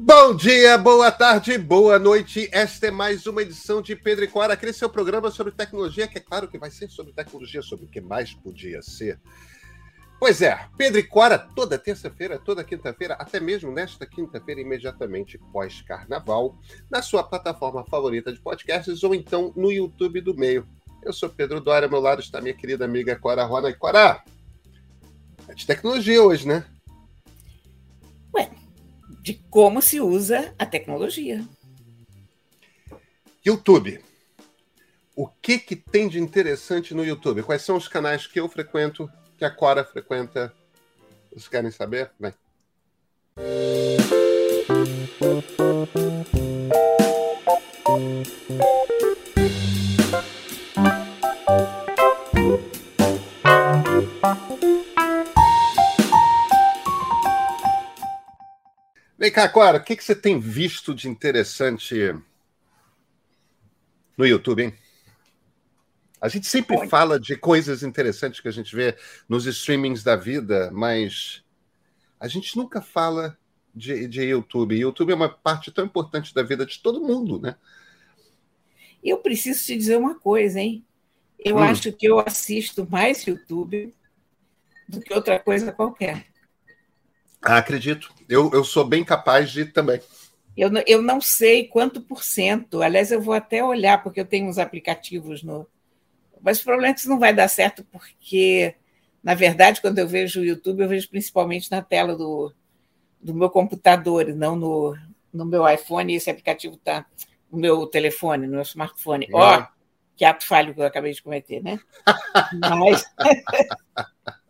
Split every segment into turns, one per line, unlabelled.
Bom dia, boa tarde, boa noite. Esta é mais uma edição de Pedro e Cora, aquele seu programa sobre tecnologia, que é claro que vai ser sobre tecnologia, sobre o que mais podia ser. Pois é, Pedro e Cora, toda terça-feira, toda quinta-feira, até mesmo nesta quinta-feira, imediatamente pós-carnaval, na sua plataforma favorita de podcasts ou então no YouTube do meio. Eu sou Pedro Dória, ao meu lado está minha querida amiga Cora Rona. E Cora, é de tecnologia hoje, né?
Ué, de como se usa a tecnologia.
YouTube. O que, que tem de interessante no YouTube? Quais são os canais que eu frequento, que a Cora frequenta? Vocês querem saber? Vem. Vem cá, Cora, o que, que você tem visto de interessante no YouTube, hein? A gente sempre Oi. fala de coisas interessantes que a gente vê nos streamings da vida, mas a gente nunca fala de, de YouTube. YouTube é uma parte tão importante da vida de todo mundo, né?
Eu preciso te dizer uma coisa, hein? Eu hum. acho que eu assisto mais YouTube do que outra coisa qualquer.
Ah, acredito. Eu, eu sou bem capaz de também.
Eu, eu não sei quanto por cento. Aliás, eu vou até olhar, porque eu tenho uns aplicativos no. Mas provavelmente isso não vai dar certo, porque, na verdade, quando eu vejo o YouTube, eu vejo principalmente na tela do, do meu computador, não no, no meu iPhone. E esse aplicativo está no meu telefone, no meu smartphone. Ó, oh, que ato falho que eu acabei de cometer, né? Mas.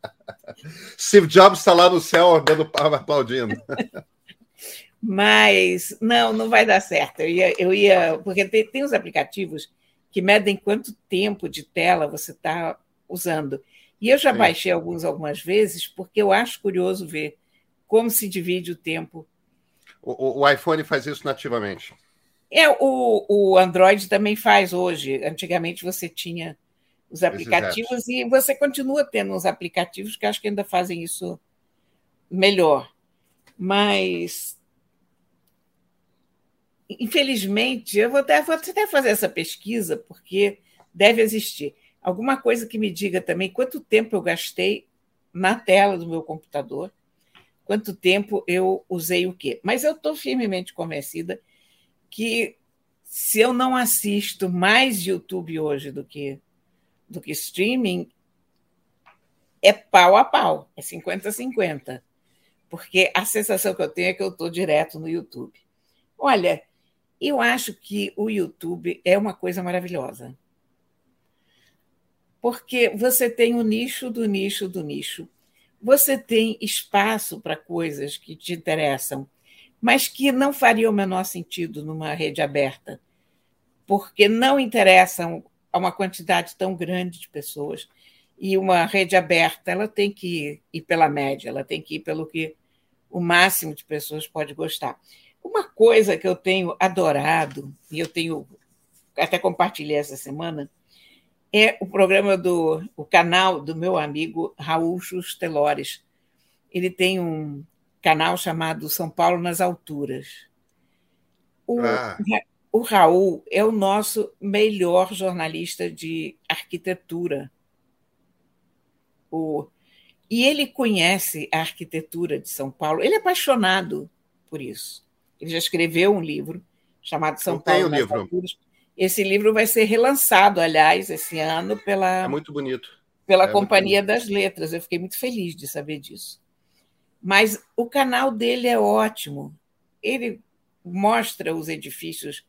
Steve Jobs está lá no céu andando aplaudindo.
Mas não, não vai dar certo. Eu ia, eu ia porque tem, tem os aplicativos que medem quanto tempo de tela você está usando. E eu já Sim. baixei alguns algumas vezes, porque eu acho curioso ver como se divide o tempo.
O, o iPhone faz isso nativamente.
É, o, o Android também faz hoje. Antigamente você tinha os aplicativos e você continua tendo uns aplicativos que acho que ainda fazem isso melhor. Mas infelizmente, eu vou até, vou até fazer essa pesquisa, porque deve existir. Alguma coisa que me diga também quanto tempo eu gastei na tela do meu computador, quanto tempo eu usei o quê. Mas eu estou firmemente convencida que se eu não assisto mais YouTube hoje do que do que streaming, é pau a pau, é 50-50. Porque a sensação que eu tenho é que eu estou direto no YouTube. Olha, eu acho que o YouTube é uma coisa maravilhosa. Porque você tem o nicho do nicho do nicho. Você tem espaço para coisas que te interessam, mas que não faria o menor sentido numa rede aberta, porque não interessam a uma quantidade tão grande de pessoas. E uma rede aberta, ela tem que ir pela média, ela tem que ir pelo que o máximo de pessoas pode gostar. Uma coisa que eu tenho adorado, e eu tenho até compartilhei essa semana, é o programa do o canal do meu amigo Raul Justelores. Ele tem um canal chamado São Paulo nas Alturas. O, ah o Raul é o nosso melhor jornalista de arquitetura. O, e ele conhece a arquitetura de São Paulo, ele é apaixonado por isso. Ele já escreveu um livro chamado São Eu Paulo nas livro. Alturas. Esse livro vai ser relançado, aliás, esse ano pela
É muito bonito.
Pela
é
Companhia das Letras. Eu fiquei muito feliz de saber disso. Mas o canal dele é ótimo. Ele mostra os edifícios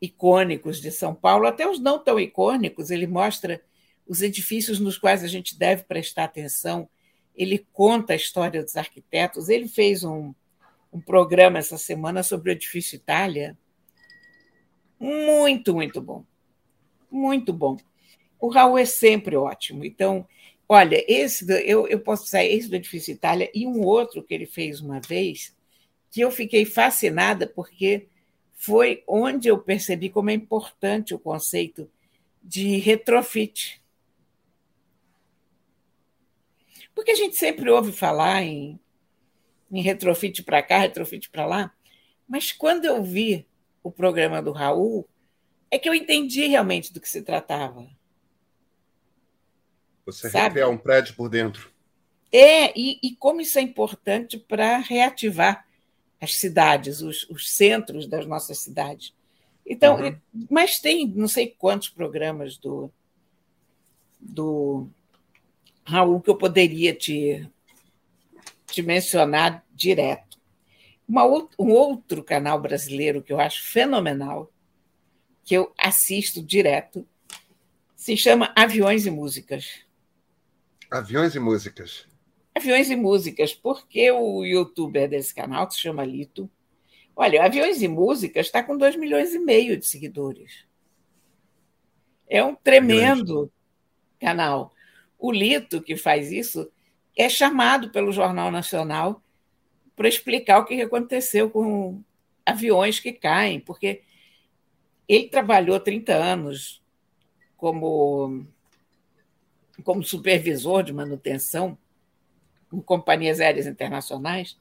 icônicos de São Paulo, até os não tão icônicos, ele mostra os edifícios nos quais a gente deve prestar atenção, ele conta a história dos arquitetos. Ele fez um, um programa essa semana sobre o edifício Itália, muito, muito bom. Muito bom. O Raul é sempre ótimo. Então, olha, esse eu, eu posso sair esse do edifício Itália e um outro que ele fez uma vez, que eu fiquei fascinada, porque foi onde eu percebi como é importante o conceito de retrofit. Porque a gente sempre ouve falar em, em retrofit para cá, retrofit para lá, Mas quando eu vi o programa do Raul, é que eu entendi realmente do que se tratava.
Você Sabe? recriar um prédio por dentro.
É, e, e como isso é importante para reativar as cidades, os, os, centros das nossas cidades. Então, uhum. mas tem não sei quantos programas do, do Raul que eu poderia te, te mencionar direto. Uma, um outro canal brasileiro que eu acho fenomenal, que eu assisto direto, se chama Aviões e Músicas.
Aviões e Músicas.
Aviões e Músicas, porque o youtuber desse canal, que se chama Lito, olha, Aviões e Músicas está com 2 milhões e meio de seguidores. É um tremendo canal. O Lito, que faz isso, é chamado pelo Jornal Nacional para explicar o que aconteceu com aviões que caem, porque ele trabalhou 30 anos como, como supervisor de manutenção em companhias aéreas internacionais.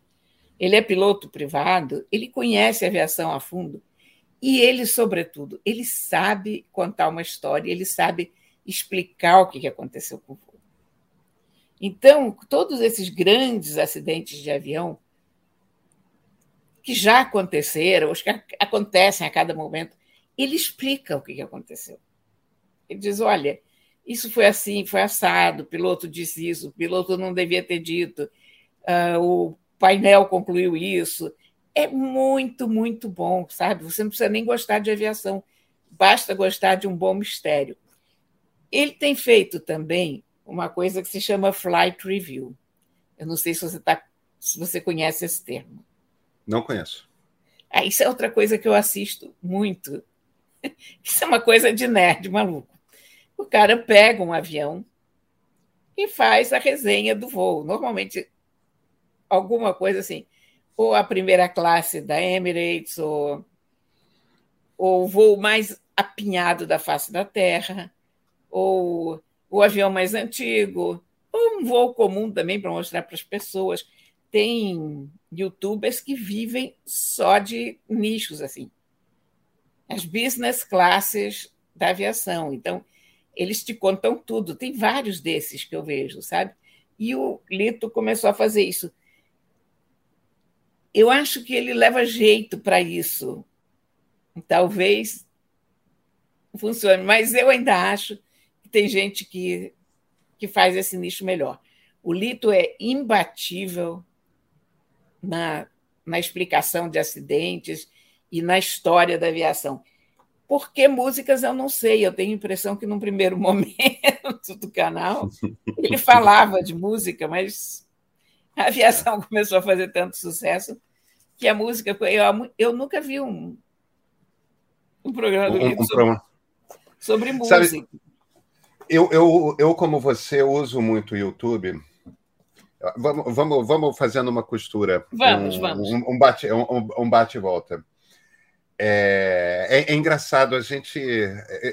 Ele é piloto privado, ele conhece a aviação a fundo e ele, sobretudo, ele sabe contar uma história, ele sabe explicar o que aconteceu com o voo. Então, todos esses grandes acidentes de avião que já aconteceram, os que acontecem a cada momento, ele explica o que aconteceu. Ele diz: olha, isso foi assim, foi assado, o piloto disse isso, o piloto não devia ter dito, uh, o painel concluiu isso. É muito, muito bom, sabe? Você não precisa nem gostar de aviação, basta gostar de um bom mistério. Ele tem feito também uma coisa que se chama flight review. Eu não sei se você, tá, se você conhece esse termo.
Não conheço.
Ah, isso é outra coisa que eu assisto muito. Isso é uma coisa de nerd maluco. O cara pega um avião e faz a resenha do voo. Normalmente, alguma coisa assim, ou a primeira classe da Emirates, ou, ou o voo mais apinhado da face da Terra, ou o avião mais antigo, ou um voo comum também para mostrar para as pessoas. Tem youtubers que vivem só de nichos assim. As business classes da aviação. Então, eles te contam tudo. Tem vários desses que eu vejo, sabe? E o Lito começou a fazer isso. Eu acho que ele leva jeito para isso. Talvez funcione, mas eu ainda acho tem gente que, que faz esse nicho melhor. O Lito é imbatível na, na explicação de acidentes e na história da aviação. Por que músicas eu não sei, eu tenho a impressão que num primeiro momento do canal ele falava de música, mas a aviação começou a fazer tanto sucesso que a música. Eu, eu nunca vi um, um programa do Lito sobre, sobre música. Sabe,
eu, eu, eu, como você, uso muito o YouTube. Vamos, vamos, vamos fazendo uma costura.
Vamos,
um,
vamos.
Um, um bate, um, um bate e volta. É, é, é, engraçado, a gente.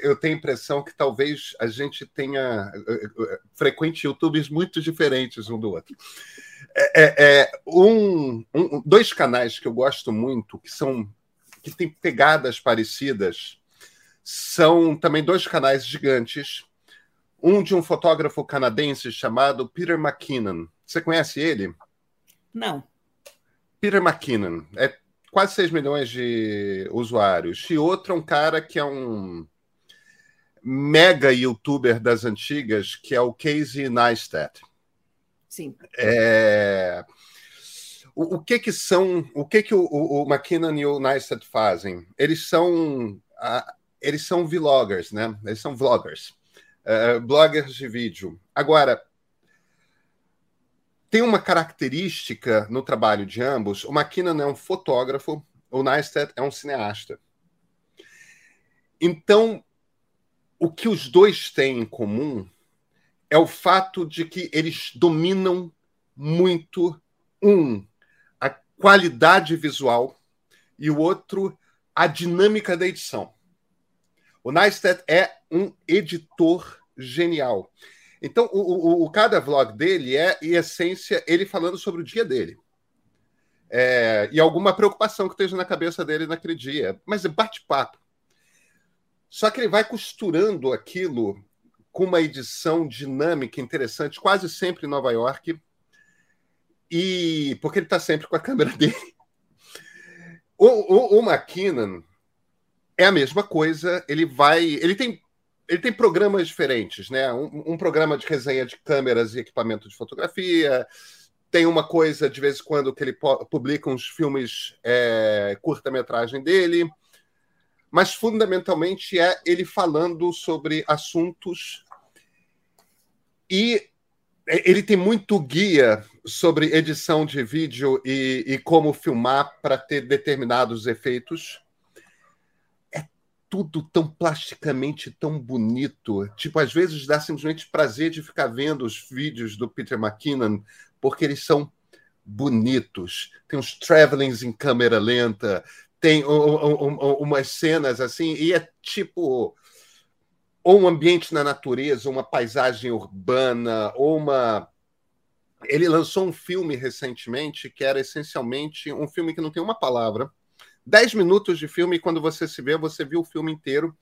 Eu tenho a impressão que talvez a gente tenha frequente YouTubes muito diferentes um do outro. É, é, é um, um, dois canais que eu gosto muito, que são que têm pegadas parecidas, são também dois canais gigantes um de um fotógrafo canadense chamado Peter McKinnon. Você conhece ele?
Não.
Peter McKinnon. É quase 6 milhões de usuários. E outro é um cara que é um mega youtuber das antigas, que é o Casey Neistat.
Sim.
É... O, o, que que são, o que que o, o, o McKinnon e o Neistat fazem? Eles são, uh, eles são vloggers, né? Eles são vloggers uh, bloggers de vídeo. Agora, tem uma característica no trabalho de ambos. O McKinnon é um fotógrafo, o Neistat é um cineasta. Então, o que os dois têm em comum é o fato de que eles dominam muito um a qualidade visual e o outro a dinâmica da edição. O Neistat é um editor genial. Então, o, o, o, cada vlog dele é, em essência, ele falando sobre o dia dele. é, e alguma preocupação que esteja na cabeça dele naquele dia. Mas é bate-papo. Só que ele vai costurando aquilo com uma edição dinâmica, interessante, quase sempre em Nova York, e porque ele está sempre com a câmera dele. O, o, o McKinnon é a mesma coisa, ele vai. Ele tem ele tem programas diferentes, né? Um, um, programa de resenha de câmeras e equipamento de fotografia. Tem uma coisa de vez em quando que ele publica uns filmes é, curta-metragem dele, mas fundamentalmente é ele falando sobre assuntos e ele tem muito guia sobre edição de vídeo e, e como filmar para ter determinados efeitos tudo tão plasticamente tão bonito. Tipo, às vezes dá simplesmente prazer de ficar vendo os vídeos do Peter McKinnon, porque eles são bonitos. Tem uns travelings em câmera lenta, tem um, um, umas cenas assim, e é tipo ou um ambiente na natureza, uma paisagem urbana, ou uma. Ele lançou um filme recentemente que era essencialmente um filme que não tem uma palavra, 10 minutos de filme e quando você se vê, você viu o filme inteiro,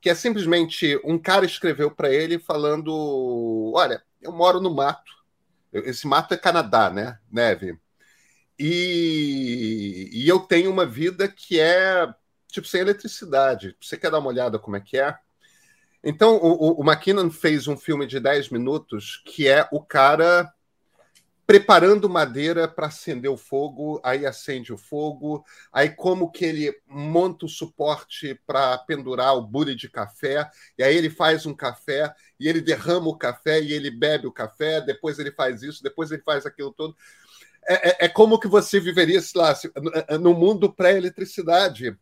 que é simplesmente um cara escreveu para ele falando: Olha, eu moro no mato. Esse mato é Canadá, né? Neve. E, e eu tenho uma vida que é tipo sem eletricidade. Você quer dar uma olhada como é que é? Então, o, o McKinnon fez um filme de 10 minutos que é o cara preparando madeira para acender o fogo, aí acende o fogo, aí como que ele monta o suporte para pendurar o bule de café, e aí ele faz um café, e ele derrama o café, e ele bebe o café, depois ele faz isso, depois ele faz aquilo todo. É, é, é como que você viveria, sei lá, no mundo pré-eletricidade.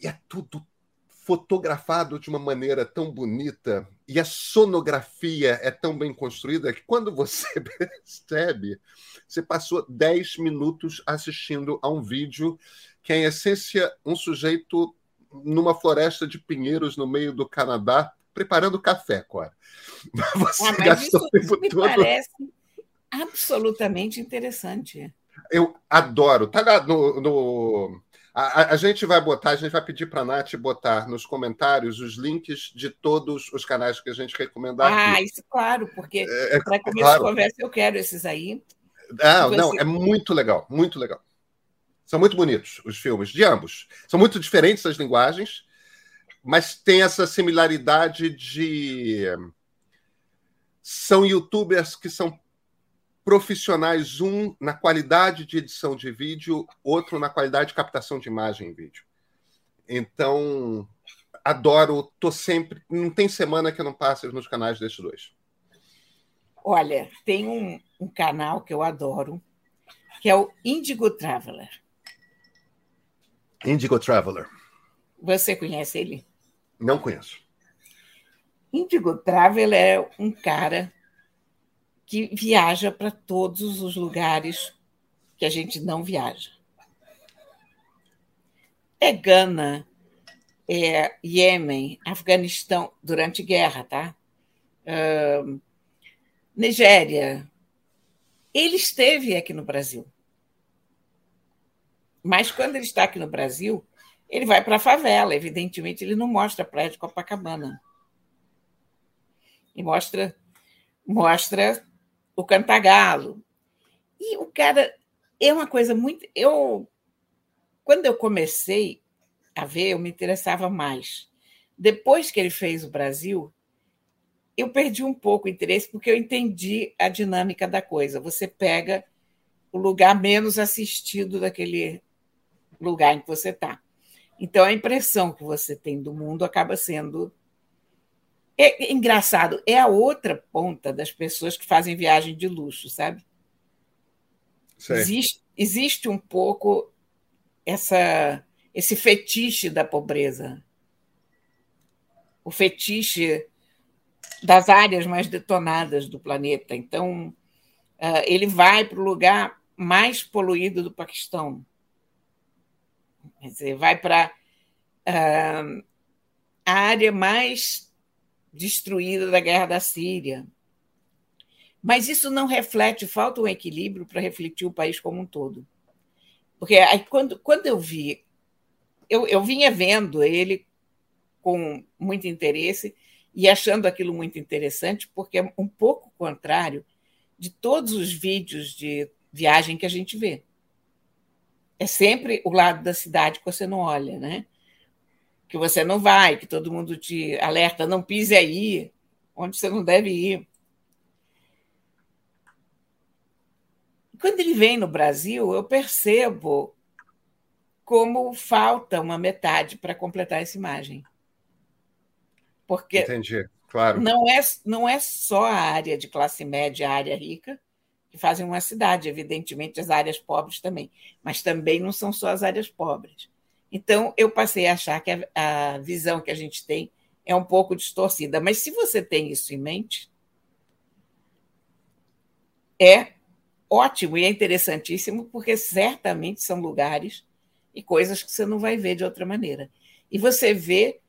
E é tudo fotografado de uma maneira tão bonita e a sonografia é tão bem construída que quando você percebe, você passou 10 minutos assistindo a um vídeo que é, em essência, um sujeito numa floresta de pinheiros no meio do Canadá preparando café, Cora.
Você ah, gastou isso, o tempo isso me todo... parece absolutamente interessante.
Eu adoro. Tá no, no a, a, gente vai botar, a gente vai pedir para a Nath botar nos comentários os links de todos os canais que a gente recomendar.
Ah, aqui. isso claro, porque é, é para começar claro. a conversa eu quero esses aí.
Ah, não, é muito legal, muito legal. São muito bonitos os filmes, de ambos. São muito diferentes as linguagens, mas tem essa similaridade de. São youtubers que são profissionais, um na qualidade de edição de vídeo, outro na qualidade de captação de imagem em vídeo. Então, adoro, tô sempre, não tem semana que eu não passe nos canais desses dois.
Olha, tem um, um canal que eu adoro, que é o Indigo Traveler.
Indigo Traveler.
Você conhece ele?
Não conheço.
Indigo Traveler é um cara que viaja para todos os lugares que a gente não viaja. É Gana, é Iêmen, Afeganistão, durante guerra, tá? Uh, Nigéria. Ele esteve aqui no Brasil. Mas quando ele está aqui no Brasil, ele vai para a favela. Evidentemente, ele não mostra a praia de Copacabana. E mostra, mostra o Cantagalo. E o cara é uma coisa muito. Eu, quando eu comecei a ver, eu me interessava mais. Depois que ele fez o Brasil, eu perdi um pouco o interesse, porque eu entendi a dinâmica da coisa. Você pega o lugar menos assistido daquele lugar em que você está. Então, a impressão que você tem do mundo acaba sendo é engraçado, é a outra ponta das pessoas que fazem viagem de luxo, sabe? Existe, existe um pouco essa, esse fetiche da pobreza. O fetiche das áreas mais detonadas do planeta. Então, uh, ele vai para o lugar mais poluído do Paquistão. Quer dizer, vai para uh, a área mais destruída da guerra da Síria. Mas isso não reflete, falta um equilíbrio para refletir o país como um todo. Porque aí, quando, quando eu vi, eu, eu vinha vendo ele com muito interesse e achando aquilo muito interessante, porque é um pouco contrário de todos os vídeos de viagem que a gente vê. É sempre o lado da cidade que você não olha, né? Que você não vai, que todo mundo te alerta, não pise aí, onde você não deve ir. Quando ele vem no Brasil, eu percebo como falta uma metade para completar essa imagem. Porque
Entendi, claro.
Não é, não é só a área de classe média, a área rica, que fazem uma cidade, evidentemente as áreas pobres também, mas também não são só as áreas pobres. Então, eu passei a achar que a, a visão que a gente tem é um pouco distorcida. Mas se você tem isso em mente, é ótimo e é interessantíssimo, porque certamente são lugares e coisas que você não vai ver de outra maneira. E você vê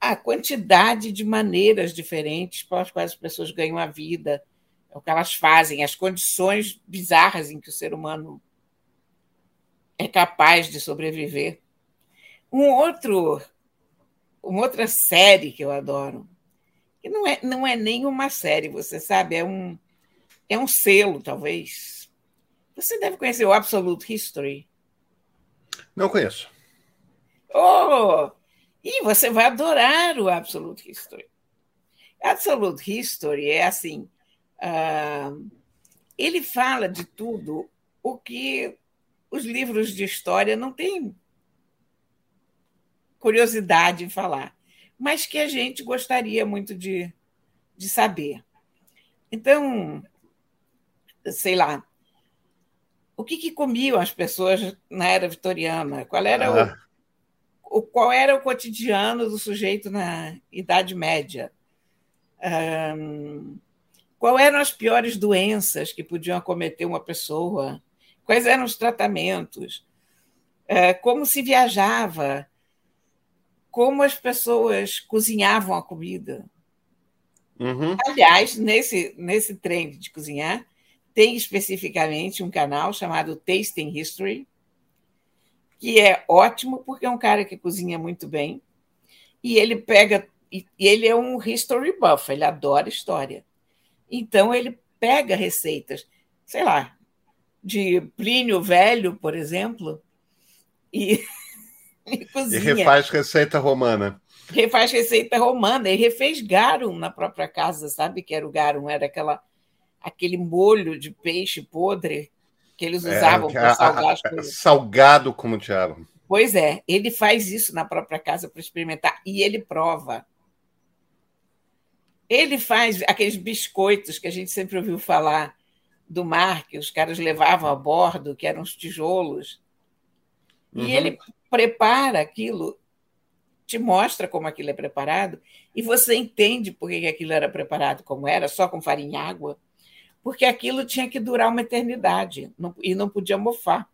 a quantidade de maneiras diferentes pelas quais as pessoas ganham a vida, o que elas fazem, as condições bizarras em que o ser humano é capaz de sobreviver. Um outro, uma outra série que eu adoro, que não é, não é nem uma série, você sabe, é um, é um selo, talvez. Você deve conhecer o Absolute History.
Não conheço.
Oh! E você vai adorar o Absolute History. Absolute History é assim: uh, ele fala de tudo o que os livros de história não têm curiosidade em falar, mas que a gente gostaria muito de, de saber. Então, sei lá, o que, que, comiam as pessoas na era vitoriana? Qual era, ah. o, o, qual era o cotidiano do sujeito na Idade Média? Um, qual eram as piores doenças que podiam acometer uma pessoa? Quais eram os tratamentos? Uh, como se viajava? Como as pessoas cozinhavam a comida? Uhum. Aliás, nesse, nesse trem de cozinhar, tem especificamente um canal chamado Tasting History, que é ótimo porque é um cara que cozinha muito bem e ele pega e ele é um history buff, ele adora história. Então ele pega receitas, sei lá, de Plínio Velho, por exemplo, e,
e cozinha. E refaz receita romana.
Refaz receita romana e refez garum na própria casa, sabe que era o garum? Era aquela aquele molho de peixe podre que eles é, usavam é, para salgar as coisas.
Salgado como diabo.
Pois é, ele faz isso na própria casa para experimentar e ele prova. Ele faz aqueles biscoitos que a gente sempre ouviu falar do mar, que os caras levavam a bordo, que eram os tijolos. Uhum. E ele prepara aquilo, te mostra como aquilo é preparado, e você entende por que aquilo era preparado como era, só com farinha e água porque aquilo tinha que durar uma eternidade e não podia mofar.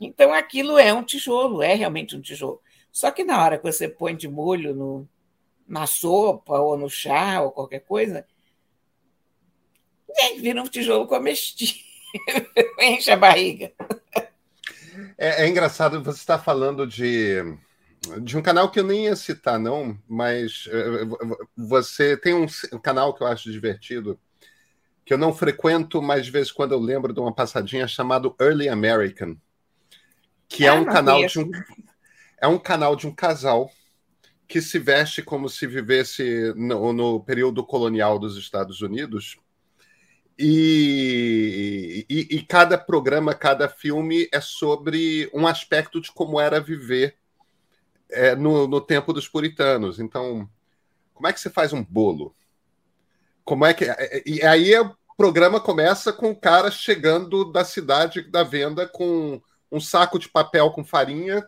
Então, aquilo é um tijolo, é realmente um tijolo. Só que na hora que você põe de molho no, na sopa ou no chá ou qualquer coisa, vira um tijolo comestível, enche a barriga.
É, é engraçado, você está falando de, de um canal que eu nem ia citar, não, mas eh, você tem um canal que eu acho divertido, que eu não frequento, mas de vez em quando eu lembro de uma passadinha chamado Early American, que é é um canal de um é um canal de um casal que se veste como se vivesse no, no período colonial dos Estados Unidos. E, e, e, cada programa, cada filme é sobre um aspecto de como era viver é, no, no tempo dos puritanos. Então, como é que você faz um bolo? Como é que. É, é, e aí o programa começa com o cara chegando da cidade da venda com um saco de papel com farinha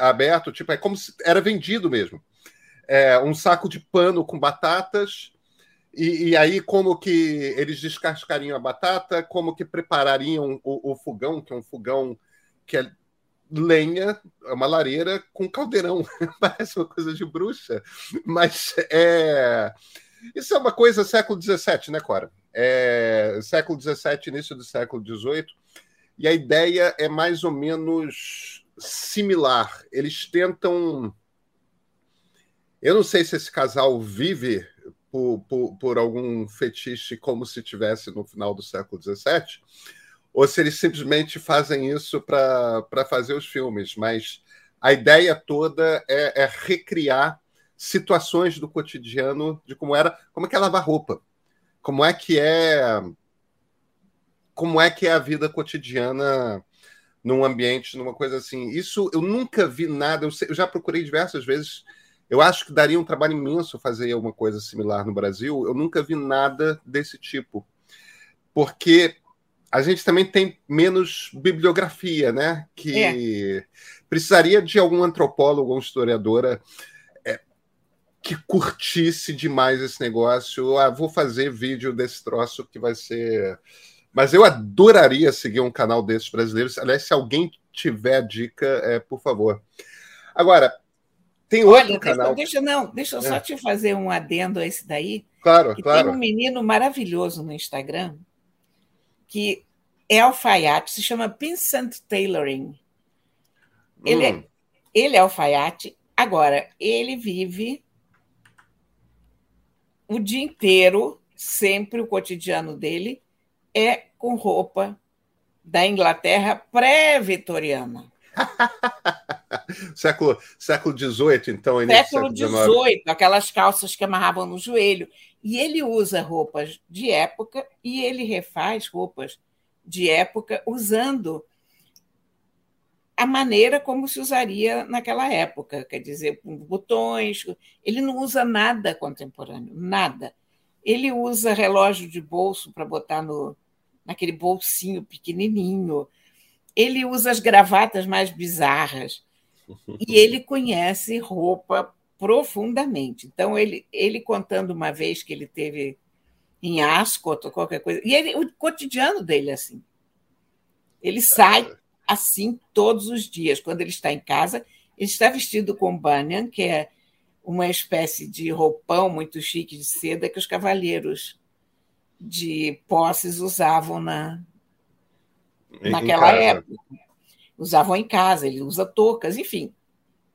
aberto, tipo, é como se era vendido mesmo. É, um saco de pano com batatas, e, e, aí como que eles descascariam a batata, como que preparariam o, o fogão, que é um fogão que é lenha, é uma lareira com caldeirão. Parece uma coisa de bruxa, mas é Isso é uma coisa século XVII, né, Cora? É, século XVII, início do século XVIII, e a ideia é mais ou menos similar. Eles tentam. Eu não sei se esse casal vive por, por, por algum fetiche como se tivesse no final do século XVII, ou se eles simplesmente fazem isso para fazer os filmes, mas a ideia toda é, é, recriar situações do cotidiano de como era, como é que é lavar roupa, como é que é como é que é a vida cotidiana num ambiente, numa coisa assim. Isso eu nunca vi nada, eu, eu já procurei diversas vezes. Eu acho que daria um trabalho imenso fazer alguma coisa similar no Brasil. Eu nunca vi nada desse tipo. Porque a gente também tem menos bibliografia, né? Que é. precisaria de algum antropólogo ou historiadora é, que curtisse demais esse negócio. Ah, vou fazer vídeo desse troço que vai ser. Mas eu adoraria seguir um canal desses brasileiros. Aliás, se alguém tiver dica, é, por favor. Agora, tem outro Olha, canal.
Deixa, não, deixa eu é. só te fazer um adendo a esse daí.
Claro, claro.
Tem um menino maravilhoso no Instagram que é alfaiate, se chama Vincent Tailoring. Ele, é, hum. é, ele é alfaiate. Agora, ele vive o dia inteiro, sempre o cotidiano dele é com roupa da Inglaterra pré-vitoriana.
século século XVIII, então.
Século XVIII, aquelas calças que amarravam no joelho. E ele usa roupas de época e ele refaz roupas de época usando a maneira como se usaria naquela época, quer dizer, botões. Ele não usa nada contemporâneo, nada. Ele usa relógio de bolso para botar no, naquele bolsinho pequenininho. Ele usa as gravatas mais bizarras. E ele conhece roupa profundamente. Então, ele, ele contando uma vez que ele teve em Ascot ou qualquer coisa. E ele, o cotidiano dele é assim. Ele sai assim todos os dias. Quando ele está em casa, ele está vestido com banyan, que é uma espécie de roupão muito chique de seda que os cavalheiros de posses usavam na, naquela época. Usavam em casa, ele usa toucas, enfim.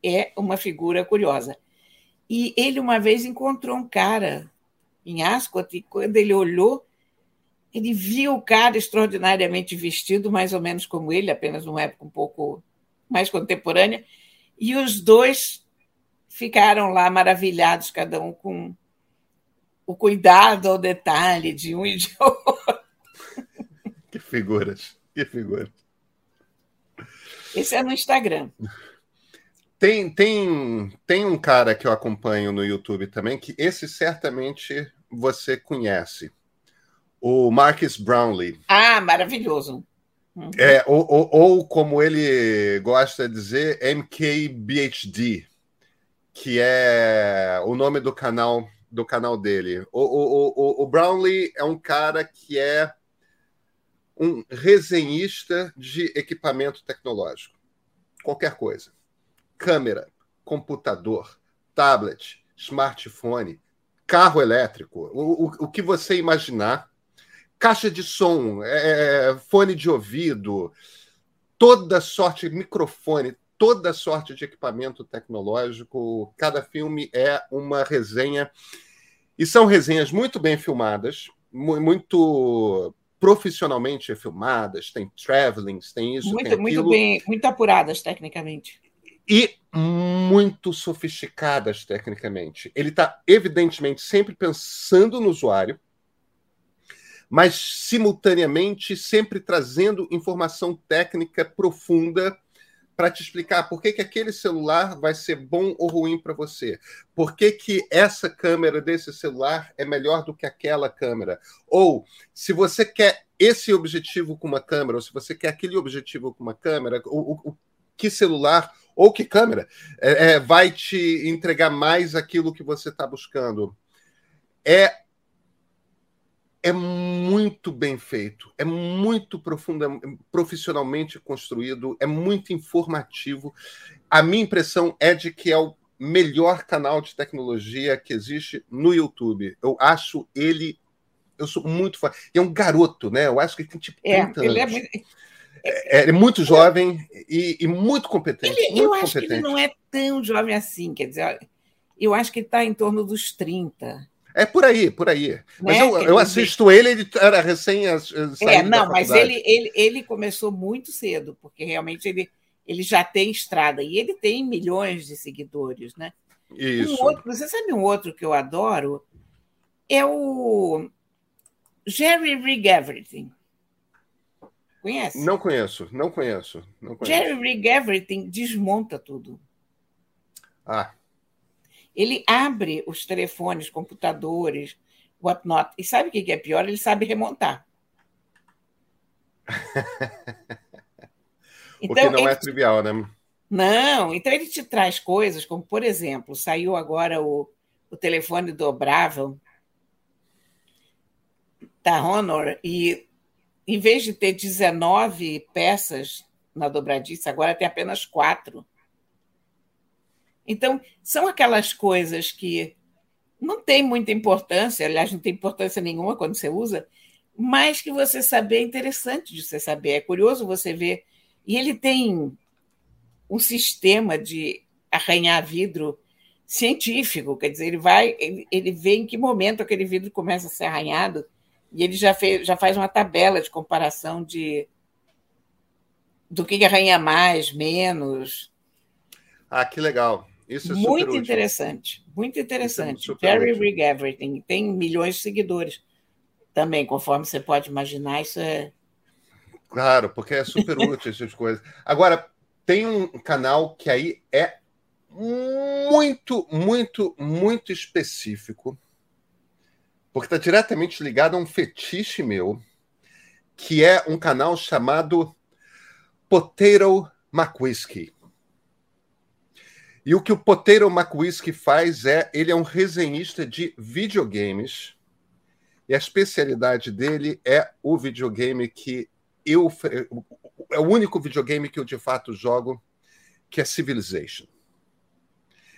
É uma figura curiosa. E ele uma vez encontrou um cara em Ascot, e quando ele olhou, ele viu o cara extraordinariamente vestido, mais ou menos como ele, apenas numa época um pouco mais contemporânea, e os dois ficaram lá maravilhados, cada um com o cuidado ao detalhe de um e de outro.
Que figuras, que figuras.
Esse é no Instagram.
Tem, tem, tem um cara que eu acompanho no YouTube também, que esse certamente você conhece. O Marcus Brownlee.
Ah, maravilhoso.
Uhum. É, ou, ou, ou, como ele gosta de dizer, MKBHD, que é o nome do canal do canal dele. O, o, o, o Brownlee é um cara que é um resenhista de equipamento tecnológico. Qualquer coisa câmera, computador, tablet, smartphone, carro elétrico, o, o, o que você imaginar, caixa de som, é, é, fone de ouvido, toda sorte, microfone, toda sorte de equipamento tecnológico. Cada filme é uma resenha. E são resenhas muito bem filmadas, muito profissionalmente filmadas, tem travelings, tem isso,
muito,
tem
muito bem, muito apuradas tecnicamente
e muito sofisticadas tecnicamente. Ele está, evidentemente, sempre pensando no usuário, mas simultaneamente sempre trazendo informação técnica profunda para te explicar por que, que aquele celular vai ser bom ou ruim para você. Por que, que essa câmera desse celular é melhor do que aquela câmera. Ou se você quer esse objetivo com uma câmera, ou se você quer aquele objetivo com uma câmera, o, o, que celular ou que câmera é, é, vai te entregar mais aquilo que você está buscando. É é muito bem feito, é muito profundo, profissionalmente construído, é muito informativo. A minha impressão é de que é o, melhor canal de tecnologia que existe no YouTube. Eu acho ele. Eu sou muito fã. E é um garoto, né? Eu acho que ele tem tipo 30 é, ele é anos. É muito... É, é, muito jovem e, e muito competente.
Ele,
muito
eu acho competente. que ele não é tão jovem assim, quer dizer, eu acho que ele está em torno dos 30.
É por aí, por aí. Né? Mas eu, eu assisto ele, ele era recém
é, não, mas ele, ele, ele começou muito cedo, porque realmente ele, ele já tem estrada e ele tem milhões de seguidores, né?
Isso.
Um outro, você sabe um outro que eu adoro? É o Jerry Rig Everything. Conhece?
Não conheço, não conheço. Não conheço.
Jerry Rig Everything desmonta tudo.
Ah.
Ele abre os telefones, computadores, whatnot. E sabe o que é pior? Ele sabe remontar.
então, o que não é trivial, né?
Não, então ele te traz coisas como, por exemplo, saiu agora o, o telefone dobrável da Honor e em vez de ter 19 peças na dobradiça, agora tem apenas quatro. Então, são aquelas coisas que não tem muita importância, aliás, não tem importância nenhuma quando você usa, mas que você saber é interessante de você saber. É curioso você ver. E ele tem um sistema de arranhar vidro científico, quer dizer, ele vai, ele, ele vê em que momento aquele vidro começa a ser arranhado e ele já, fez, já faz uma tabela de comparação de do que arranha mais, menos.
Ah, que legal. Isso é
muito interessante, muito interessante. É Jerry Rig Everything tem milhões de seguidores também, conforme você pode imaginar, isso é.
Claro, porque é super útil essas coisas. Agora, tem um canal que aí é muito, muito, muito específico porque está diretamente ligado a um fetiche meu, que é um canal chamado Potato McWhiskey. E o que o Potato McWhiskey faz é, ele é um resenhista de videogames, e a especialidade dele é o videogame que eu... É o único videogame que eu de fato jogo, que é Civilization.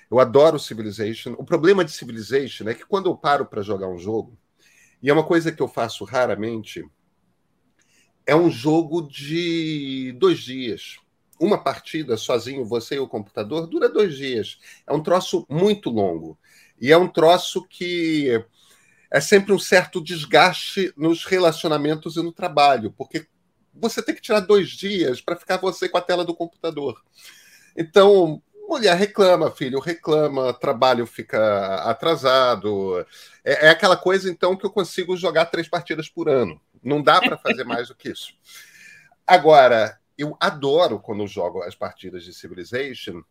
Eu adoro Civilization. O problema de Civilization é que quando eu paro para jogar um jogo, e é uma coisa que eu faço raramente, é um jogo de dois dias. Uma partida sozinho, você e o computador, dura dois dias. É um troço muito longo. E é um troço que é sempre um certo desgaste nos relacionamentos e no trabalho, porque você tem que tirar dois dias para ficar você com a tela do computador. Então, Mulher reclama, filho reclama, trabalho fica atrasado. É, é, aquela coisa, então, que eu consigo jogar três partidas por ano. Não dá para fazer mais do que isso. Agora, eu adoro quando jogo as partidas de Civilization,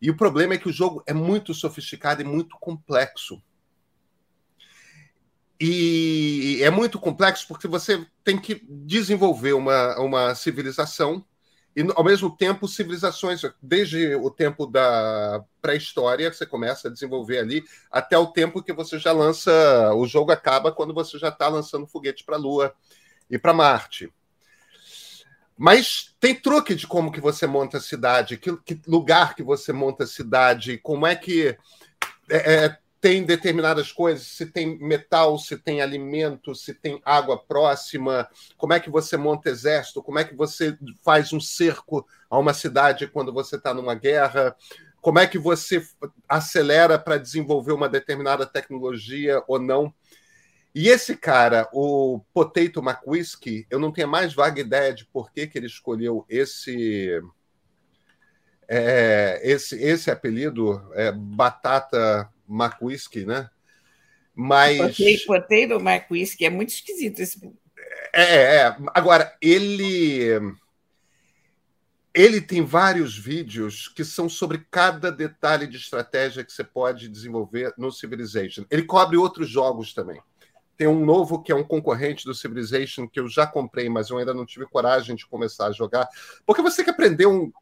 e o problema é que o jogo é muito sofisticado e muito complexo. E é muito complexo porque você tem que desenvolver uma, uma civilização e, ao mesmo tempo, civilizações, desde o tempo da pré-história, você começa a desenvolver ali, até o tempo que você já lança, o jogo acaba quando você já está lançando foguete para a Lua e para Marte. Mas tem truque de como que você monta a cidade, que, que lugar que você monta a cidade, como é que é, é tem determinadas coisas, se tem metal, se tem alimento, se tem água próxima, como é que você monta exército, como é que você faz um cerco a uma cidade quando você está numa guerra, como é que você acelera para desenvolver uma determinada tecnologia ou não. E esse cara, o Potato McWhiskey, eu não tenho a mais vaga ideia de por que, que ele escolheu esse é, esse, esse apelido, é, Batata McWhiskey, né? Mas.
Potato McWhiskey é muito esquisito esse.
É, é, é. Agora, ele. Ele tem vários vídeos que são sobre cada detalhe de estratégia que você pode desenvolver no Civilization. Ele cobre outros jogos também. Tem um novo que é um concorrente do Civilization que eu já comprei, mas eu ainda não tive coragem de começar a jogar. Porque você tem que aprender um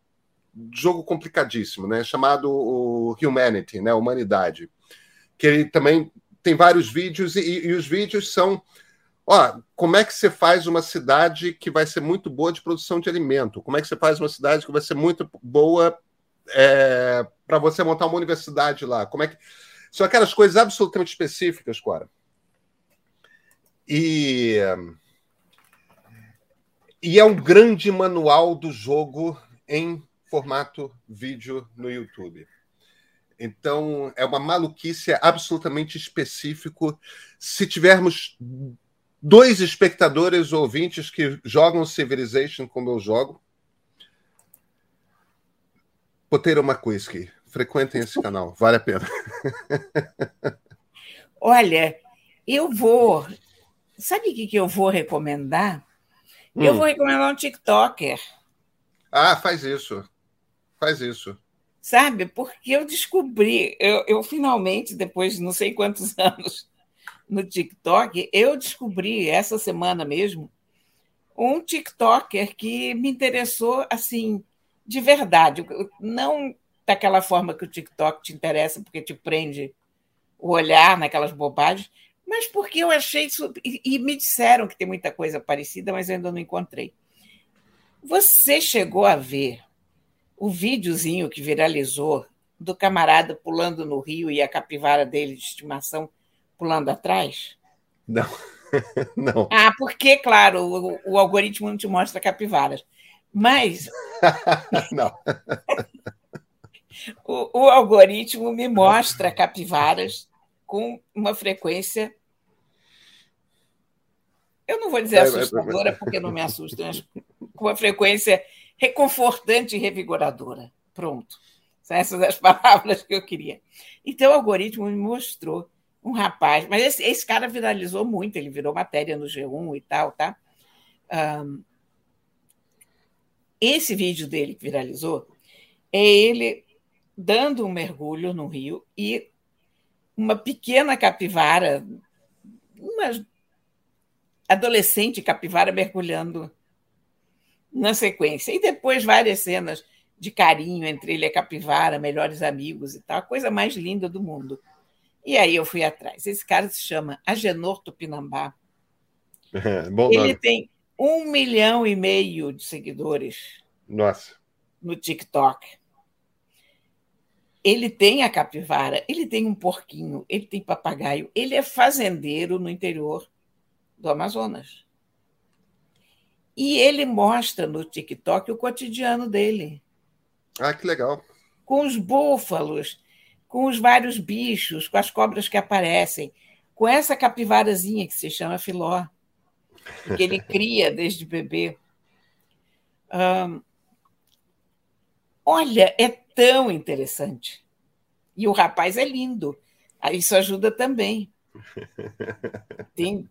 jogo complicadíssimo, né? Chamado o Humanity, né? Humanidade que ele também tem vários vídeos, e, e os vídeos são Ó, como é que você faz uma cidade que vai ser muito boa de produção de alimento? Como é que você faz uma cidade que vai ser muito boa é, para você montar uma universidade lá. Como é que são aquelas coisas absolutamente específicas, Cora. E e é um grande manual do jogo em formato vídeo no YouTube. Então, é uma maluquice absolutamente específico. Se tivermos dois espectadores ou ouvintes que jogam Civilization como eu jogo, Poteiro Makuiski, frequentem esse canal, vale a pena.
Olha, eu vou. Sabe o que, que eu vou recomendar? Hum. Eu vou recomendar um TikToker.
Ah, faz isso. Faz isso.
Sabe? Porque eu descobri, eu, eu finalmente, depois de não sei quantos anos no TikTok, eu descobri essa semana mesmo um TikToker que me interessou assim, de verdade. Não daquela forma que o TikTok te interessa, porque te prende o olhar naquelas bobagens, mas porque eu achei isso. E, me disseram que tem muita coisa parecida, mas ainda não encontrei. Você chegou a ver o videozinho que viralizou do camarada pulando no rio e a capivara dele de estimação pulando atrás?
Não, não.
Ah, porque, claro, o, o algoritmo não te mostra capivaras. Mas.
não.
o, o algoritmo me mostra capivaras com uma frequência. Eu não vou dizer assustadora, porque não me assusta, mas com uma frequência reconfortante e revigoradora. Pronto. São essas as palavras que eu queria. Então, o algoritmo me mostrou um rapaz, mas esse, esse cara viralizou muito, ele virou matéria no G1 e tal, tá? Um, esse vídeo dele que viralizou é ele dando um mergulho no rio e uma pequena capivara, uma adolescente capivara mergulhando na sequência. E depois várias cenas de carinho entre ele e a capivara, melhores amigos e tal, a coisa mais linda do mundo. E aí eu fui atrás. Esse cara se chama Agenor Tupinambá.
É,
ele nome. tem um milhão e meio de seguidores.
Nossa.
No TikTok ele tem a capivara, ele tem um porquinho, ele tem papagaio, ele é fazendeiro no interior do Amazonas. E ele mostra no TikTok o cotidiano dele.
Ah, que legal.
Com os búfalos, com os vários bichos, com as cobras que aparecem, com essa capivarazinha que se chama Filó, que ele cria desde bebê. Um, olha, é tão interessante. E o rapaz é lindo. Isso ajuda também. Tem,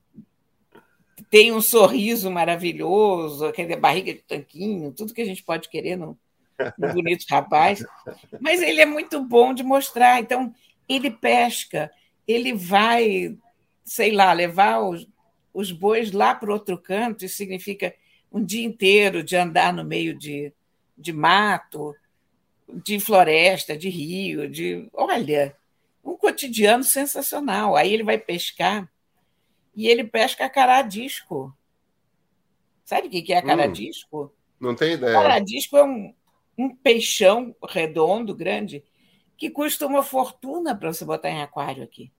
tem um sorriso maravilhoso, aquela barriga de tanquinho, tudo que a gente pode querer no, no bonito rapaz. Mas ele é muito bom de mostrar. Então, ele pesca, ele vai, sei lá, levar os, os bois lá para outro canto, isso significa um dia inteiro de andar no meio de, de mato, de floresta, de rio, de. Olha, um cotidiano sensacional. Aí ele vai pescar e ele pesca caradisco. Sabe o que é caradisco? Hum,
não tem ideia.
Caradisco é um, um peixão redondo, grande, que custa uma fortuna para você botar em aquário aqui.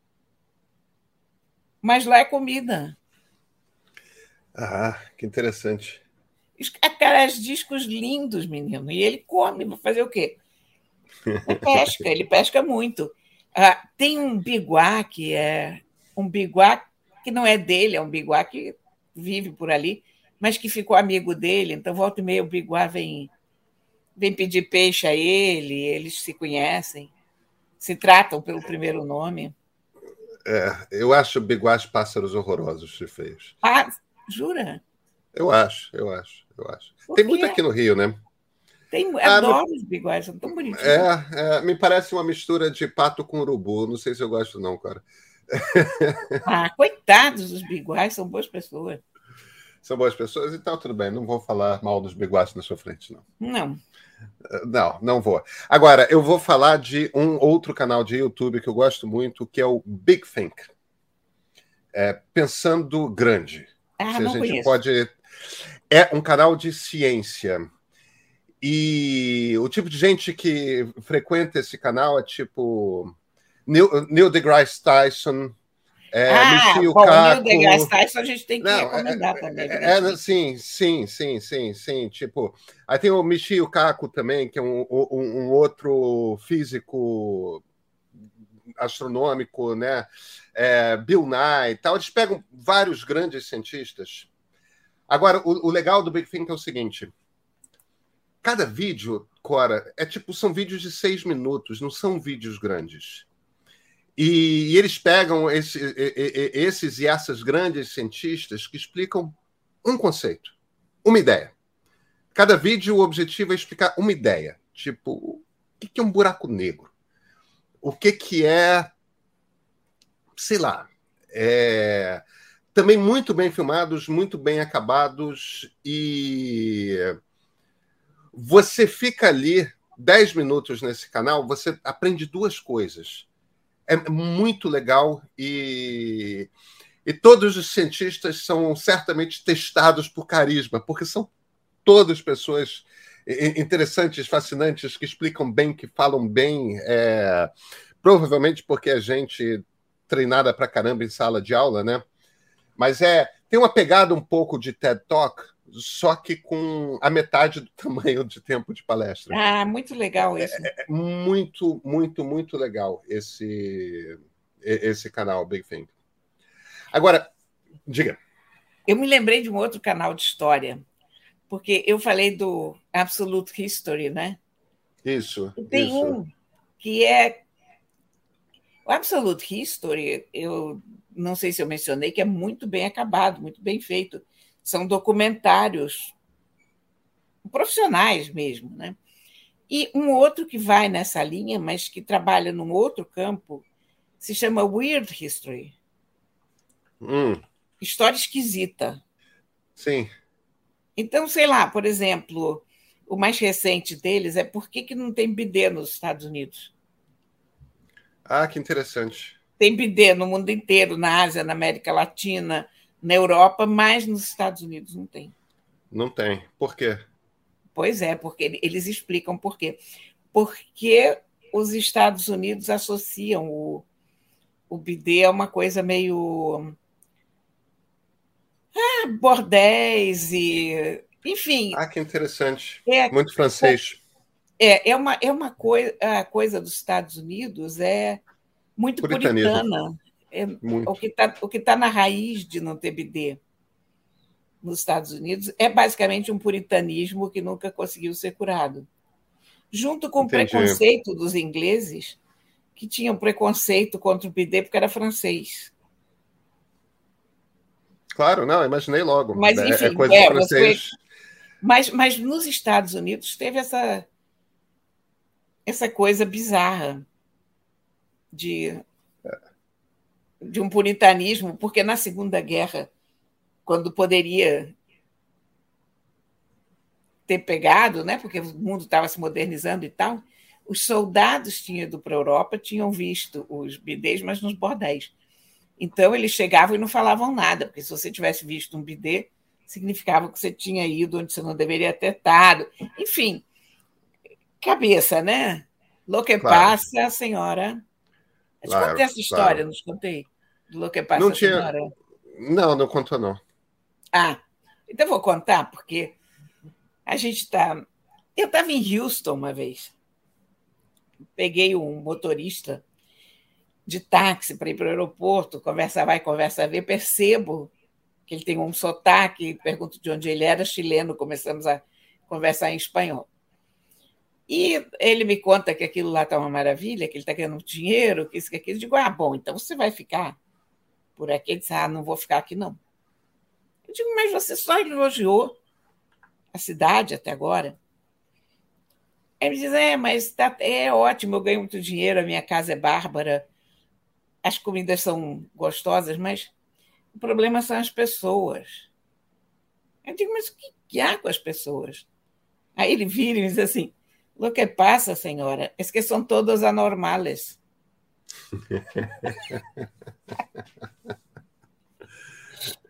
Mas lá é comida.
Ah, que interessante.
Aquelas discos lindos, menino. E ele come, vai fazer o quê? Ele pesca, ele pesca muito. Ah, tem um biguá que é um biguá que não é dele, é um biguá que vive por ali, mas que ficou amigo dele. Então, volta e meia, o biguá vem, vem pedir peixe a ele, eles se conhecem, se tratam pelo primeiro nome.
É, eu acho biguás pássaros horrorosos e feios.
Ah, jura?
Eu acho, eu acho eu acho. Tem muito aqui no Rio, né?
Tem, ah, adoro me... os biguais, são tão bonitinhos.
É, é, me parece uma mistura de pato com urubu. Não sei se eu gosto, não, cara.
Ah, coitados dos biguais, são boas pessoas.
São boas pessoas, então tudo bem. Não vou falar mal dos biguais na sua frente, não.
Não.
Não, não vou. Agora, eu vou falar de um outro canal de YouTube que eu gosto muito, que é o Big Think. É, pensando grande.
Ah,
Se
não
a gente
conheço.
pode é um canal de ciência. E o tipo de gente que frequenta esse canal é tipo Neil, Neil deGrasse Tyson,
é, ah, Michio bom, Kaku... Neil deGrasse Tyson a gente tem que Não, recomendar
é,
também.
É, é, sim, sim, sim, sim, sim. Tipo, aí tem o Michio Kaku também, que é um, um, um outro físico astronômico, né? É, Bill Nye e tal. Eles pegam vários grandes cientistas. Agora, o, o legal do Big Think é o seguinte: cada vídeo, Cora, é tipo, são vídeos de seis minutos, não são vídeos grandes. E, e eles pegam esse, esses e essas grandes cientistas que explicam um conceito, uma ideia. Cada vídeo, o objetivo é explicar uma ideia. Tipo, o que é um buraco negro? O que, que é. Sei lá. É, também muito bem filmados, muito bem acabados e você fica ali 10 minutos nesse canal, você aprende duas coisas é muito legal e, e todos os cientistas são certamente testados por carisma, porque são todas pessoas interessantes, fascinantes, que explicam bem, que falam bem, é, provavelmente porque a gente treinada pra caramba em sala de aula, né? Mas é tem uma pegada um pouco de TED Talk, só que com a metade do tamanho de tempo de palestra.
Ah, muito legal
é,
isso.
É, é muito, muito, muito legal esse, esse canal Big Thing. Agora, diga.
Eu me lembrei de um outro canal de história, porque eu falei do Absolute History, né?
Isso.
E tem
isso.
um que é. O Absolute History, eu não sei se eu mencionei, que é muito bem acabado, muito bem feito são documentários profissionais mesmo, né? E um outro que vai nessa linha, mas que trabalha num outro campo, se chama Weird History.
Hum.
História esquisita.
Sim.
Então, sei lá, por exemplo, o mais recente deles é por que, que não tem bidê nos Estados Unidos?
Ah, que interessante.
Tem bidê no mundo inteiro, na Ásia, na América Latina, na Europa, mas nos Estados Unidos não tem.
Não tem. Por quê?
Pois é, porque eles explicam por quê. Porque os Estados Unidos associam o, o bidê a uma coisa meio. Ah, bordéis e. Enfim.
Ah, que interessante. É, Muito francês.
É, é uma, é uma coisa. A coisa dos Estados Unidos é muito puritana. É, o que está tá na raiz de não ter BD nos Estados Unidos é basicamente um puritanismo que nunca conseguiu ser curado. Junto com Entendi. o preconceito dos ingleses, que tinham preconceito contra o BD porque era francês.
Claro, não, imaginei logo.
Mas, é, enfim, é coisa é, francês. Mas, mas nos Estados Unidos teve essa, essa coisa bizarra de de um puritanismo, porque na Segunda Guerra, quando poderia ter pegado, né, porque o mundo estava se modernizando e tal, os soldados tinham ido para a Europa, tinham visto os bidês, mas nos bordéis. Então, eles chegavam e não falavam nada, porque se você tivesse visto um bidê, significava que você tinha ido onde você não deveria ter estado. Enfim, cabeça, né? Lo que claro. passa, senhora eu te claro, contei essa história, claro. não te contei? Do que passa
não tinha... Não, não contou, não.
Ah, então vou contar, porque a gente está. Eu estava em Houston uma vez. Peguei um motorista de táxi para ir para o aeroporto, conversa vai, conversa vem, percebo que ele tem um sotaque, pergunto de onde ele era, chileno, começamos a conversar em espanhol. E ele me conta que aquilo lá está uma maravilha, que ele está querendo dinheiro, que isso, que aquilo. Eu digo, ah, bom, então você vai ficar por aqui. Ele disse, ah, não vou ficar aqui, não. Eu digo, mas você só elogiou a cidade até agora. Ele diz, é, mas tá, é ótimo, eu ganho muito dinheiro, a minha casa é bárbara, as comidas são gostosas, mas o problema são as pessoas. Eu digo, mas o que, que há com as pessoas? Aí ele vira e diz assim, Lo que pasa, señora, es que son todos anormales.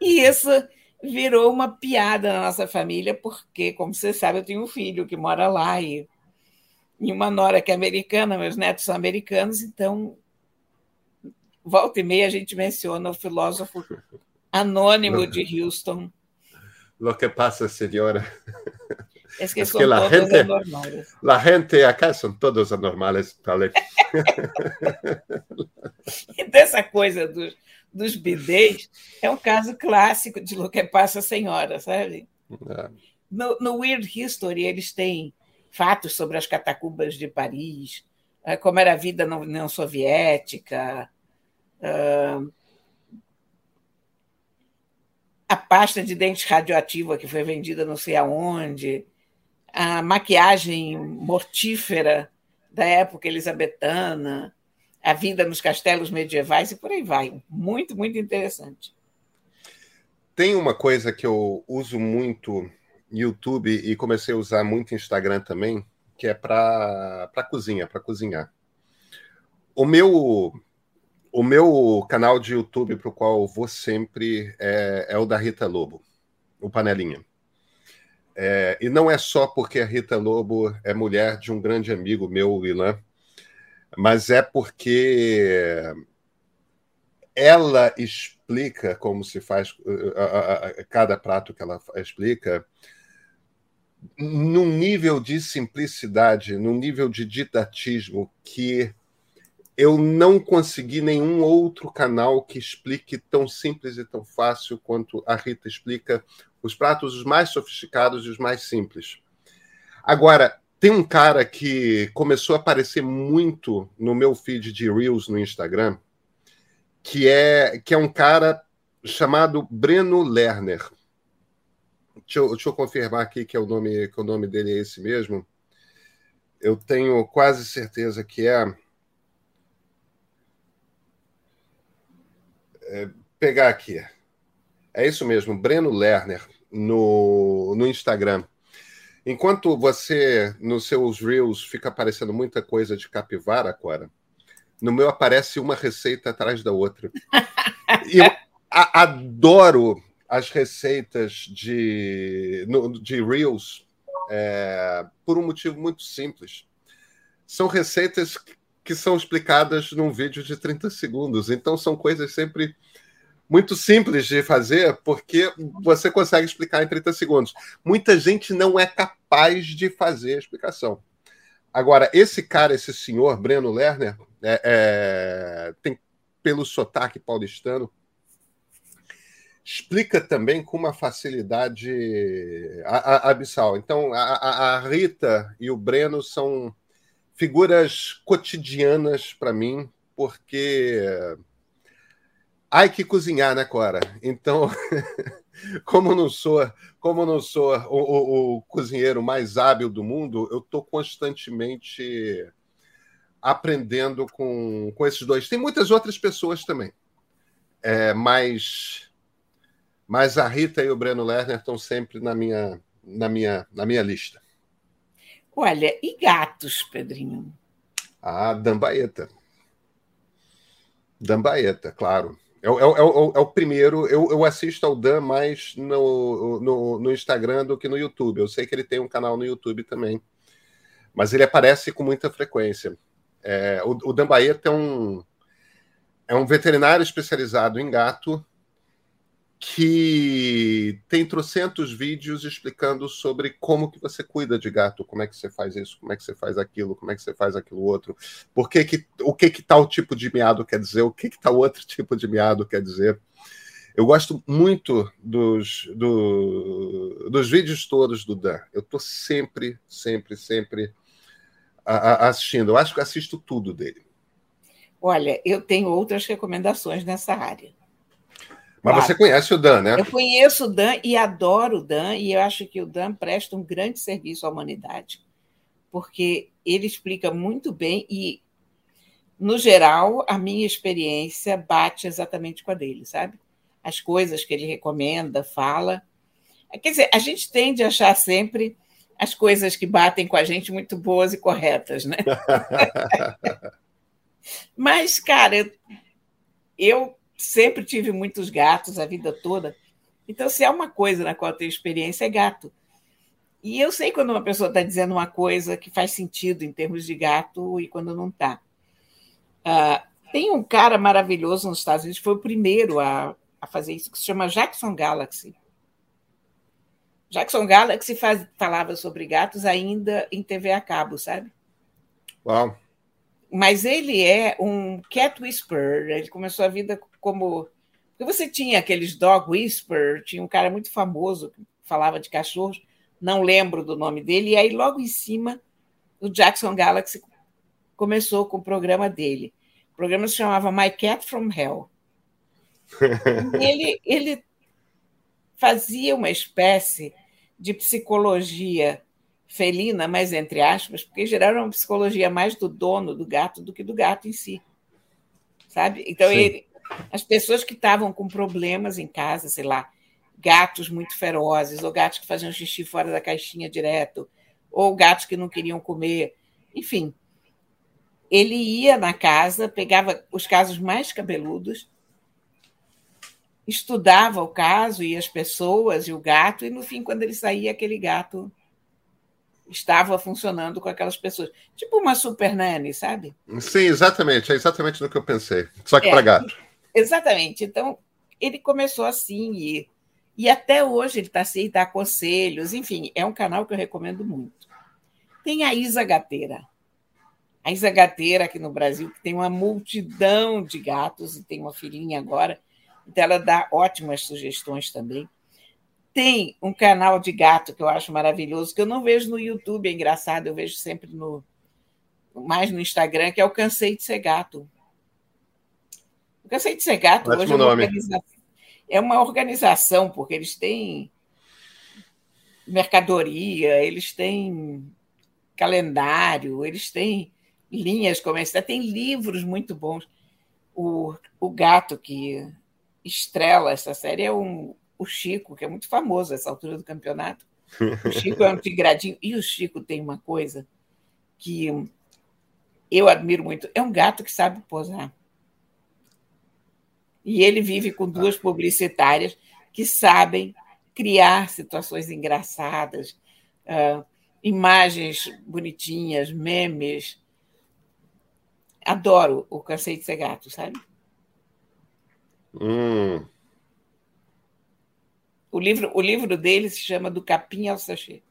e isso, virou uma piada na nossa família, porque, como você sabe, eu tenho um filho que mora lá e, e uma nora que é americana, meus netos são americanos, então volta e meia a gente menciona o filósofo anônimo de Houston.
Lo que passa, senhora?
Es que es son que la gente, anormales.
La gente acá são todos anormales, vale?
e dessa coisa dos, dos bidês é um caso clássico de lo que passa, senhora, sabe? É. No, no Weird History, eles têm fatos sobre as catacumbas de Paris, eh, como era a vida na União Soviética, a pasta de dente radioativa que foi vendida não sei aonde, a maquiagem mortífera da época elisabetana, a vida nos castelos medievais e por aí vai. Muito, muito interessante.
Tem uma coisa que eu uso muito YouTube e comecei a usar muito Instagram também, que é para cozinha, para cozinhar. O meu o meu canal de YouTube para o qual vou sempre é, é, o da Rita Lobo, o Panelinha. É, e não é só porque a Rita Lobo é mulher de um grande amigo meu, o Ilan, mas é porque ela explica como se faz a, a, a, cada prato que ela explica num nível de simplicidade, num nível de didatismo que eu não consegui nenhum outro canal que explique tão simples e tão fácil quanto a Rita explica os pratos os mais sofisticados e os mais simples. Agora, tem um cara que começou a aparecer muito no meu feed de Reels no Instagram, que é, que é um cara chamado Breno Lerner. Deixa eu, deixa eu confirmar aqui que, é o nome, que o nome dele é esse mesmo. Eu tenho quase certeza que é. é pegar aqui. É isso mesmo, Breno Lerner, no, no Instagram. Enquanto você, nos seus Reels, fica aparecendo muita coisa de capivara, Cora, no meu aparece uma receita atrás da outra. e eu a, adoro as receitas de, no, de Reels é, por um motivo muito simples. São receitas que são explicadas num vídeo de 30 segundos. Então, são coisas sempre muito simples de fazer, porque você consegue explicar em 30 segundos. Muita gente não é capaz de fazer a explicação. Agora, esse cara, esse senhor, Breno Lerner, é, é, tem pelo sotaque paulistano, explica também com uma facilidade abissal. Então, a, a Rita e o Breno são figuras cotidianas para mim, porque Ai que cozinhar, né, Cora? Então, como não sou, como não sou o, o, o cozinheiro mais hábil do mundo, eu estou constantemente aprendendo com, com esses dois. Tem muitas outras pessoas também, é, mas, mas a Rita e o Breno Lerner estão sempre na minha, na minha, na minha lista.
Olha, e gatos, Pedrinho?
Ah, Dambaeta. Dambaeta, claro. É, é, é, é, o primeiro. Eu, eu assisto ao Dan mais no, no, no, Instagram do que no YouTube. Eu sei que ele tem um canal no YouTube também. Mas ele aparece com muita frequência. É, o, o Dan Baeta é um, é um veterinário especializado em gato que tem trocentos vídeos explicando sobre como que você cuida de gato, como é que você faz isso, como é que você faz aquilo, como é que você faz aquilo outro, por que o que que tal tipo de miado quer dizer, o que que tal outro tipo de miado quer dizer. Eu gosto muito dos, do, dos vídeos todos do Dan. Eu estou sempre, sempre, sempre a, a, assistindo. Eu acho que assisto tudo dele.
Olha, eu tenho outras recomendações nessa área.
Mas claro. você conhece o Dan, né?
Eu conheço o Dan e adoro o Dan, e eu acho que o Dan presta um grande serviço à humanidade, porque ele explica muito bem e, no geral, a minha experiência bate exatamente com a dele, sabe? As coisas que ele recomenda, fala. Quer dizer, a gente tende a achar sempre as coisas que batem com a gente muito boas e corretas, né? Mas, cara, eu sempre tive muitos gatos a vida toda. Então, se há uma coisa na qual eu tenho experiência, é gato. E eu sei quando uma pessoa está dizendo uma coisa que faz sentido em termos de gato e quando não está. Uh, tem um cara maravilhoso nos Estados Unidos, foi o primeiro a, a fazer isso, que se chama Jackson Galaxy. Jackson Galaxy faz, falava sobre gatos ainda em TV a cabo, sabe?
Uau!
Mas ele é um cat whisperer. Ele começou a vida como. Porque você tinha aqueles dog whisper, tinha um cara muito famoso que falava de cachorros, não lembro do nome dele, e aí logo em cima o Jackson Galaxy começou com o programa dele. O programa se chamava My Cat from Hell. ele, ele fazia uma espécie de psicologia felina, mas entre aspas, porque geral era uma psicologia mais do dono do gato do que do gato em si. Sabe? Então, ele, as pessoas que estavam com problemas em casa, sei lá, gatos muito ferozes, ou gatos que faziam xixi fora da caixinha direto, ou gatos que não queriam comer, enfim. Ele ia na casa, pegava os casos mais cabeludos, estudava o caso e as pessoas e o gato, e no fim, quando ele saía, aquele gato estava funcionando com aquelas pessoas. Tipo uma super nanny, sabe?
Sim, exatamente. É exatamente no que eu pensei. Só que é, para gato.
Exatamente. Então, ele começou assim e, e até hoje ele está assim, dá conselhos. Enfim, é um canal que eu recomendo muito. Tem a Isa Gateira. A Isa Gateira aqui no Brasil, que tem uma multidão de gatos e tem uma filhinha agora. Então, ela dá ótimas sugestões também. Tem um canal de gato que eu acho maravilhoso, que eu não vejo no YouTube, é engraçado, eu vejo sempre no mais no Instagram, que é o Cansei de Ser Gato. O Cansei de Ser Gato
Ótimo hoje é uma, organização,
é uma organização, porque eles têm mercadoria, eles têm calendário, eles têm linhas comerciais, tem livros muito bons. O, o gato que estrela essa série é um, o Chico, que é muito famoso essa altura do campeonato. O Chico é um tigradinho. E o Chico tem uma coisa que eu admiro muito: é um gato que sabe posar. E ele vive com duas publicitárias que sabem criar situações engraçadas, uh, imagens bonitinhas, memes. Adoro o Cansei de Ser Gato, sabe?
Hum.
O livro, o livro dele se chama Do Capim ao Sachê.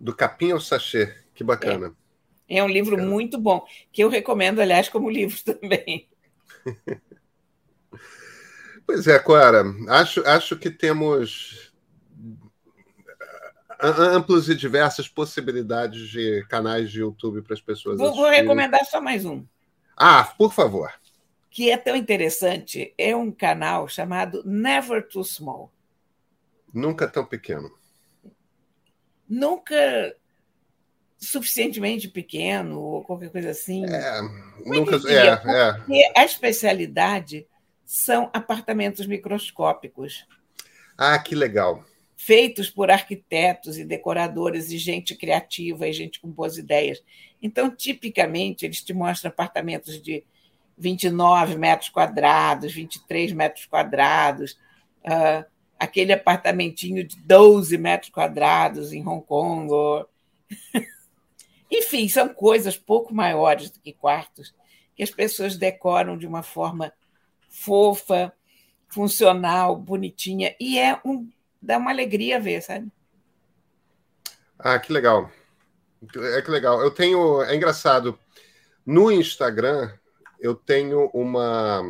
Do Capim ao Sachê, que bacana.
É, é um livro bacana. muito bom, que eu recomendo, aliás, como livro também.
pois é, Clara, acho, acho que temos amplas e diversas possibilidades de canais de YouTube para as pessoas.
Vou, vou recomendar só mais um.
Ah, por favor.
Que é tão interessante. É um canal chamado Never Too Small.
Nunca tão pequeno.
Nunca suficientemente pequeno ou qualquer coisa assim.
É, nunca, é,
é. A especialidade são apartamentos microscópicos.
Ah, que legal.
Feitos por arquitetos e decoradores e gente criativa e gente com boas ideias. Então, tipicamente, eles te mostram apartamentos de 29 metros quadrados, 23 metros quadrados, uh, aquele apartamentinho de 12 metros quadrados em Hong Kong. Ou... Enfim, são coisas pouco maiores do que quartos que as pessoas decoram de uma forma fofa, funcional, bonitinha, e é um dá uma alegria ver, sabe?
Ah, que legal. É que legal. Eu tenho, é engraçado. No Instagram, eu tenho uma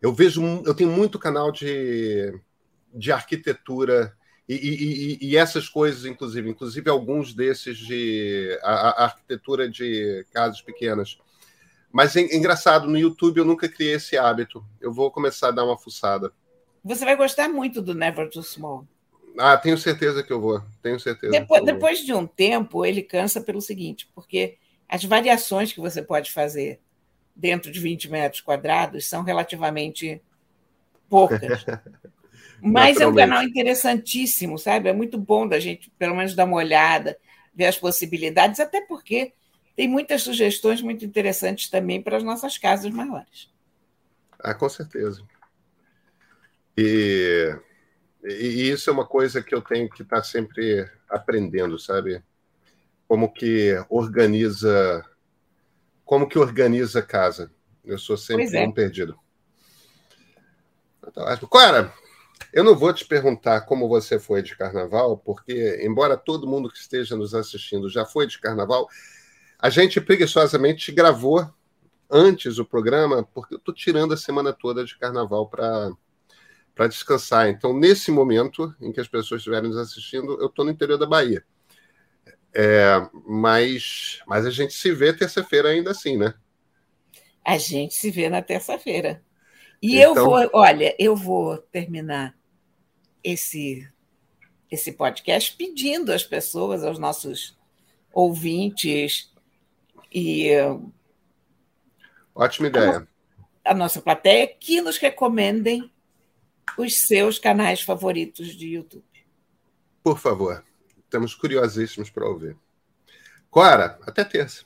eu vejo, eu tenho muito canal de, de arquitetura e, e, e, essas coisas, inclusive, inclusive alguns desses de a, a arquitetura de casas pequenas. Mas é engraçado, no YouTube eu nunca criei esse hábito. Eu vou começar a dar uma fuçada.
Você vai gostar muito do Never Too Small.
Ah, tenho certeza que eu vou. Tenho certeza.
Depois, depois de um tempo, ele cansa pelo seguinte, porque as variações que você pode fazer dentro de 20 metros quadrados são relativamente poucas. Mas é um canal interessantíssimo, sabe? É muito bom da gente, pelo menos, dar uma olhada, ver as possibilidades, até porque tem muitas sugestões muito interessantes também para as nossas casas maiores.
Ah, com certeza. E, e isso é uma coisa que eu tenho que estar tá sempre aprendendo, sabe? Como que organiza, como que organiza casa. Eu sou sempre é. um perdido. Cara, eu não vou te perguntar como você foi de carnaval, porque, embora todo mundo que esteja nos assistindo já foi de carnaval, a gente preguiçosamente gravou antes o programa, porque eu estou tirando a semana toda de carnaval para descansar. Então, nesse momento em que as pessoas estiverem nos assistindo, eu estou no interior da Bahia. É, mas, mas a gente se vê terça-feira ainda assim, né?
A gente se vê na terça-feira. E então... eu vou, olha, eu vou terminar esse esse podcast pedindo às pessoas, aos nossos ouvintes e
ótima ideia.
A, a nossa plateia que nos recomendem os seus canais favoritos de YouTube.
Por favor, estamos curiosíssimos para ouvir. Cora, até terça.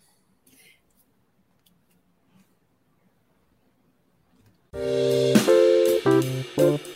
Thank